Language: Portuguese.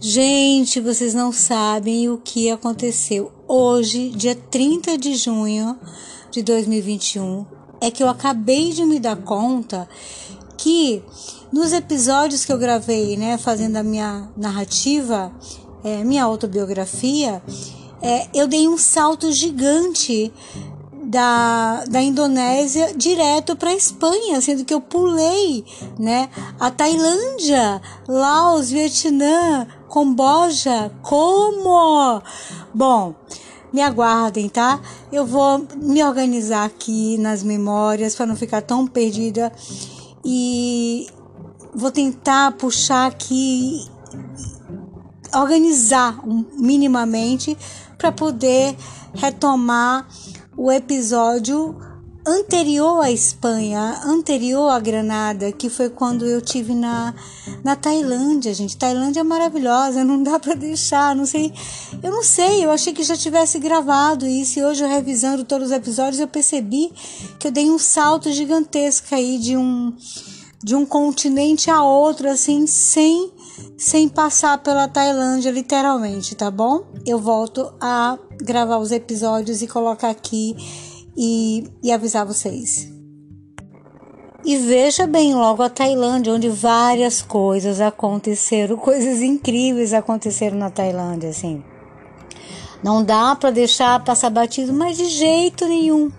Gente, vocês não sabem o que aconteceu. Hoje, dia 30 de junho de 2021, é que eu acabei de me dar conta que nos episódios que eu gravei, né, fazendo a minha narrativa, é, minha autobiografia, é, eu dei um salto gigante da, da Indonésia direto para a Espanha, sendo que eu pulei, né, a Tailândia, Laos, Vietnã, Camboja, como? Bom, me aguardem, tá? Eu vou me organizar aqui nas memórias para não ficar tão perdida e vou tentar puxar aqui, organizar minimamente para poder retomar o episódio anterior à Espanha, anterior à Granada, que foi quando eu tive na, na Tailândia, gente. Tailândia é maravilhosa, não dá para deixar, não sei. Eu não sei, eu achei que já tivesse gravado isso e hoje revisando todos os episódios eu percebi que eu dei um salto gigantesco aí de um de um continente a outro assim, sem sem passar pela Tailândia, literalmente, tá bom? Eu volto a gravar os episódios e colocar aqui e, e avisar vocês. E veja bem logo a Tailândia, onde várias coisas aconteceram, coisas incríveis aconteceram na Tailândia, assim. Não dá para deixar passar batido, mas de jeito nenhum.